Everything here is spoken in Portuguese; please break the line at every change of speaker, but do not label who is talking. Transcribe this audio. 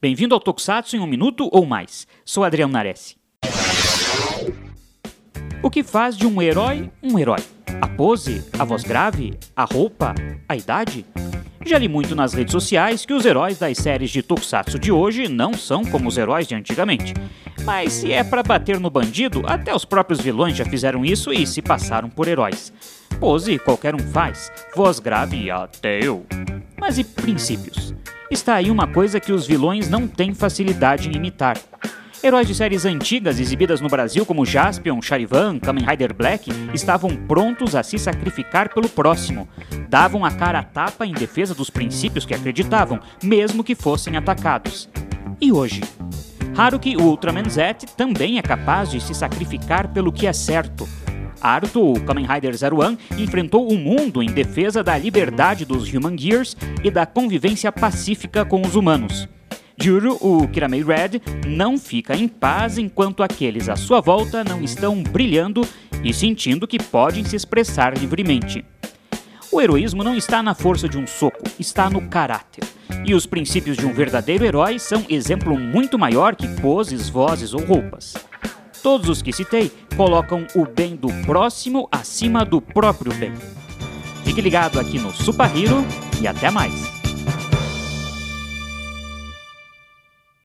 Bem-vindo ao Tokusatsu em um minuto ou mais. Sou Adriano Nares. O que faz de um herói um herói? A pose? A voz grave? A roupa? A idade? Já li muito nas redes sociais que os heróis das séries de Tokusatsu de hoje não são como os heróis de antigamente. Mas se é para bater no bandido, até os próprios vilões já fizeram isso e se passaram por heróis. Pose qualquer um faz, voz grave até eu. Mas e princípios? Está aí uma coisa que os vilões não têm facilidade em imitar. Heróis de séries antigas exibidas no Brasil como Jaspion, Charivan, Kamen Rider Black estavam prontos a se sacrificar pelo próximo. Davam a cara a tapa em defesa dos princípios que acreditavam, mesmo que fossem atacados. E hoje? Haruki, Ultraman Z, também é capaz de se sacrificar pelo que é certo. Arto, o Kamen Rider Zero One, enfrentou o mundo em defesa da liberdade dos Human Gears e da convivência pacífica com os humanos. Juro, o Kiramei Red, não fica em paz enquanto aqueles à sua volta não estão brilhando e sentindo que podem se expressar livremente. O heroísmo não está na força de um soco, está no caráter. E os princípios de um verdadeiro herói são exemplo muito maior que poses, vozes ou roupas. Todos os que citei colocam o bem do próximo acima do próprio bem. Fique ligado aqui no Super Hero e até mais!